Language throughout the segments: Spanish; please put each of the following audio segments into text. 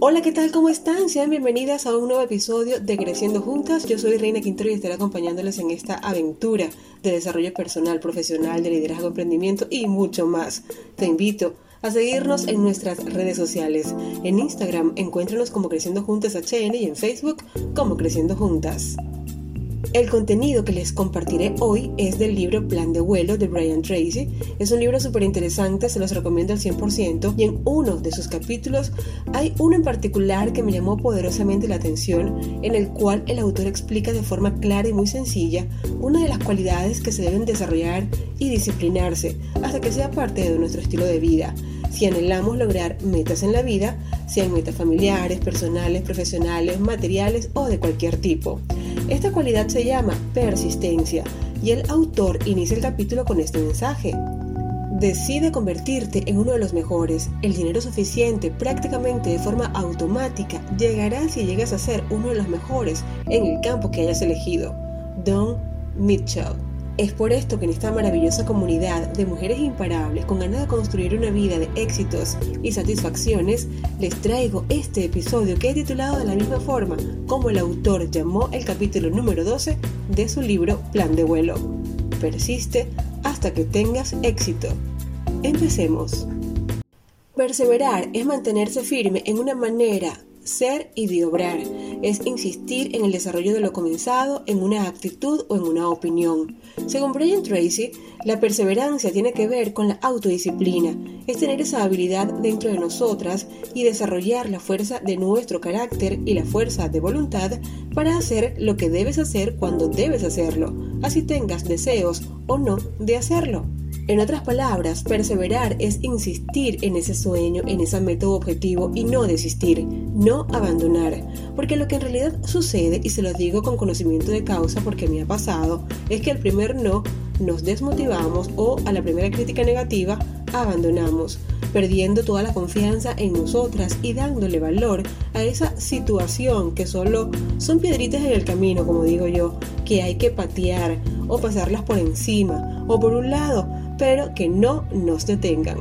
Hola, ¿qué tal? ¿Cómo están? Sean bienvenidas a un nuevo episodio de Creciendo Juntas. Yo soy Reina Quintero y estaré acompañándoles en esta aventura de desarrollo personal, profesional, de liderazgo, emprendimiento y mucho más. Te invito a seguirnos en nuestras redes sociales. En Instagram encuéntranos como Creciendo Juntas HN y en Facebook como Creciendo Juntas. El contenido que les compartiré hoy es del libro Plan de vuelo de Brian Tracy. Es un libro súper interesante, se los recomiendo al 100% y en uno de sus capítulos hay uno en particular que me llamó poderosamente la atención, en el cual el autor explica de forma clara y muy sencilla una de las cualidades que se deben desarrollar y disciplinarse hasta que sea parte de nuestro estilo de vida. Si anhelamos lograr metas en la vida, sean metas familiares, personales, profesionales, materiales o de cualquier tipo. Esta cualidad se llama persistencia y el autor inicia el capítulo con este mensaje. Decide convertirte en uno de los mejores. El dinero suficiente prácticamente de forma automática llegará si llegas a ser uno de los mejores en el campo que hayas elegido. Don Mitchell. Es por esto que en esta maravillosa comunidad de mujeres imparables con ganas de construir una vida de éxitos y satisfacciones, les traigo este episodio que he titulado de la misma forma como el autor llamó el capítulo número 12 de su libro Plan de vuelo. Persiste hasta que tengas éxito. Empecemos. Perseverar es mantenerse firme en una manera ser y de obrar. Es insistir en el desarrollo de lo comenzado, en una actitud o en una opinión. Según Brian Tracy, la perseverancia tiene que ver con la autodisciplina. Es tener esa habilidad dentro de nosotras y desarrollar la fuerza de nuestro carácter y la fuerza de voluntad para hacer lo que debes hacer cuando debes hacerlo, así tengas deseos o no de hacerlo. En otras palabras, perseverar es insistir en ese sueño, en esa meta objetivo y no desistir, no abandonar. Porque lo que en realidad sucede, y se lo digo con conocimiento de causa porque me ha pasado, es que al primer no nos desmotivamos o a la primera crítica negativa abandonamos, perdiendo toda la confianza en nosotras y dándole valor a esa situación que solo son piedritas en el camino, como digo yo, que hay que patear o pasarlas por encima, o por un lado, pero que no nos detengan.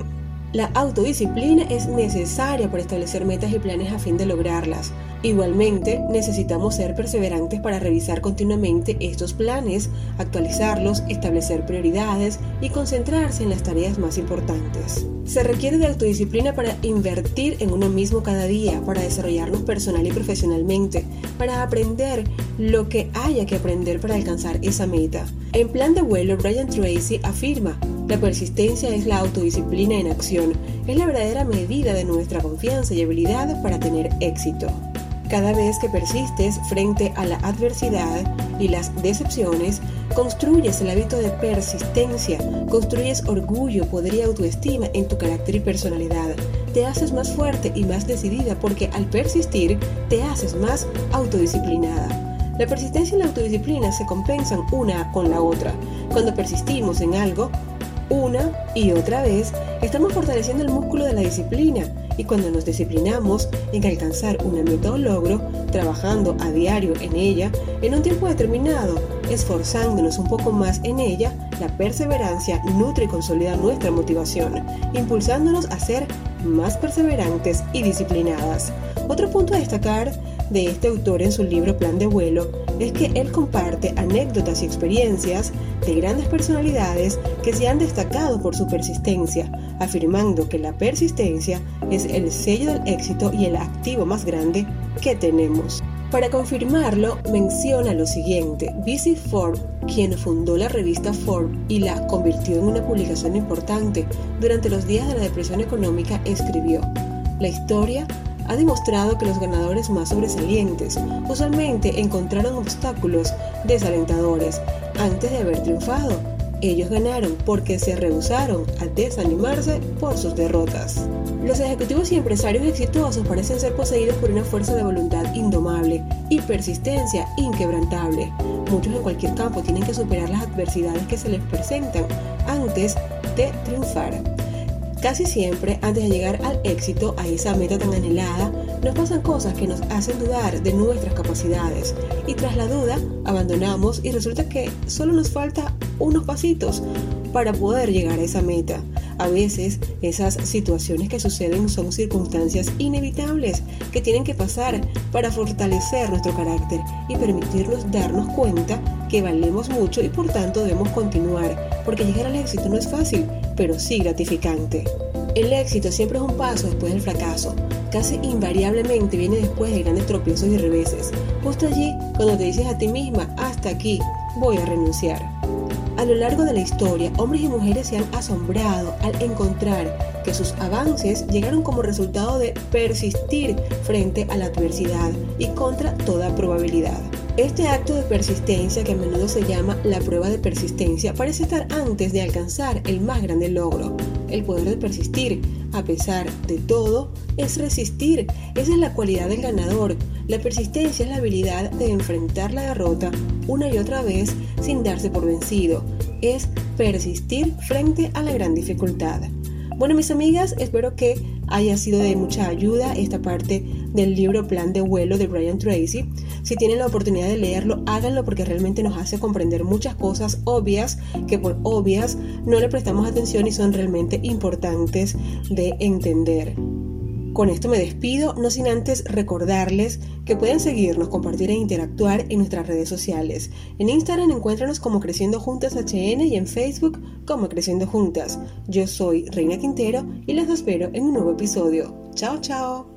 La autodisciplina es necesaria para establecer metas y planes a fin de lograrlas. Igualmente, necesitamos ser perseverantes para revisar continuamente estos planes, actualizarlos, establecer prioridades y concentrarse en las tareas más importantes. Se requiere de autodisciplina para invertir en uno mismo cada día, para desarrollarnos personal y profesionalmente, para aprender lo que haya que aprender para alcanzar esa meta. En plan de vuelo, Brian Tracy afirma, la persistencia es la autodisciplina en acción, es la verdadera medida de nuestra confianza y habilidad para tener éxito. Cada vez que persistes frente a la adversidad y las decepciones, construyes el hábito de persistencia, construyes orgullo, poder y autoestima en tu carácter y personalidad. Te haces más fuerte y más decidida porque al persistir te haces más autodisciplinada. La persistencia y la autodisciplina se compensan una con la otra. Cuando persistimos en algo, una y otra vez, estamos fortaleciendo el músculo de la disciplina y cuando nos disciplinamos en alcanzar una meta o logro, trabajando a diario en ella, en un tiempo determinado, esforzándonos un poco más en ella, la perseverancia nutre y consolida nuestra motivación, impulsándonos a ser más perseverantes y disciplinadas. Otro punto a destacar de este autor en su libro Plan de vuelo es que él comparte anécdotas y experiencias de grandes personalidades que se han destacado por su persistencia, afirmando que la persistencia es el sello del éxito y el activo más grande que tenemos. Para confirmarlo, menciona lo siguiente. B.C. Ford, quien fundó la revista Ford y la convirtió en una publicación importante durante los días de la depresión económica, escribió, La historia ha demostrado que los ganadores más sobresalientes usualmente encontraron obstáculos desalentadores antes de haber triunfado. Ellos ganaron porque se rehusaron a desanimarse por sus derrotas. Los ejecutivos y empresarios exitosos parecen ser poseídos por una fuerza de voluntad indomable y persistencia inquebrantable. Muchos en cualquier campo tienen que superar las adversidades que se les presentan antes de triunfar. Casi siempre, antes de llegar al éxito, a esa meta tan anhelada, nos pasan cosas que nos hacen dudar de nuestras capacidades. Y tras la duda, abandonamos y resulta que solo nos falta unos pasitos para poder llegar a esa meta. A veces esas situaciones que suceden son circunstancias inevitables que tienen que pasar para fortalecer nuestro carácter y permitirnos darnos cuenta que valemos mucho y por tanto debemos continuar, porque llegar al éxito no es fácil, pero sí gratificante. El éxito siempre es un paso después del fracaso. Casi invariablemente viene después de grandes tropiezos y reveses. Justo allí, cuando te dices a ti misma, hasta aquí, voy a renunciar. A lo largo de la historia, hombres y mujeres se han asombrado al encontrar que sus avances llegaron como resultado de persistir frente a la adversidad y contra toda probabilidad. Este acto de persistencia, que a menudo se llama la prueba de persistencia, parece estar antes de alcanzar el más grande logro. El poder de persistir, a pesar de todo, es resistir. Esa es la cualidad del ganador. La persistencia es la habilidad de enfrentar la derrota una y otra vez sin darse por vencido. Es persistir frente a la gran dificultad. Bueno, mis amigas, espero que haya sido de mucha ayuda esta parte del libro Plan de vuelo de Brian Tracy. Si tienen la oportunidad de leerlo, háganlo porque realmente nos hace comprender muchas cosas obvias que por obvias no le prestamos atención y son realmente importantes de entender. Con esto me despido, no sin antes recordarles que pueden seguirnos, compartir e interactuar en nuestras redes sociales. En Instagram encuéntranos como Creciendo Juntas HN y en Facebook como Creciendo Juntas. Yo soy Reina Quintero y les espero en un nuevo episodio. Chao, chao.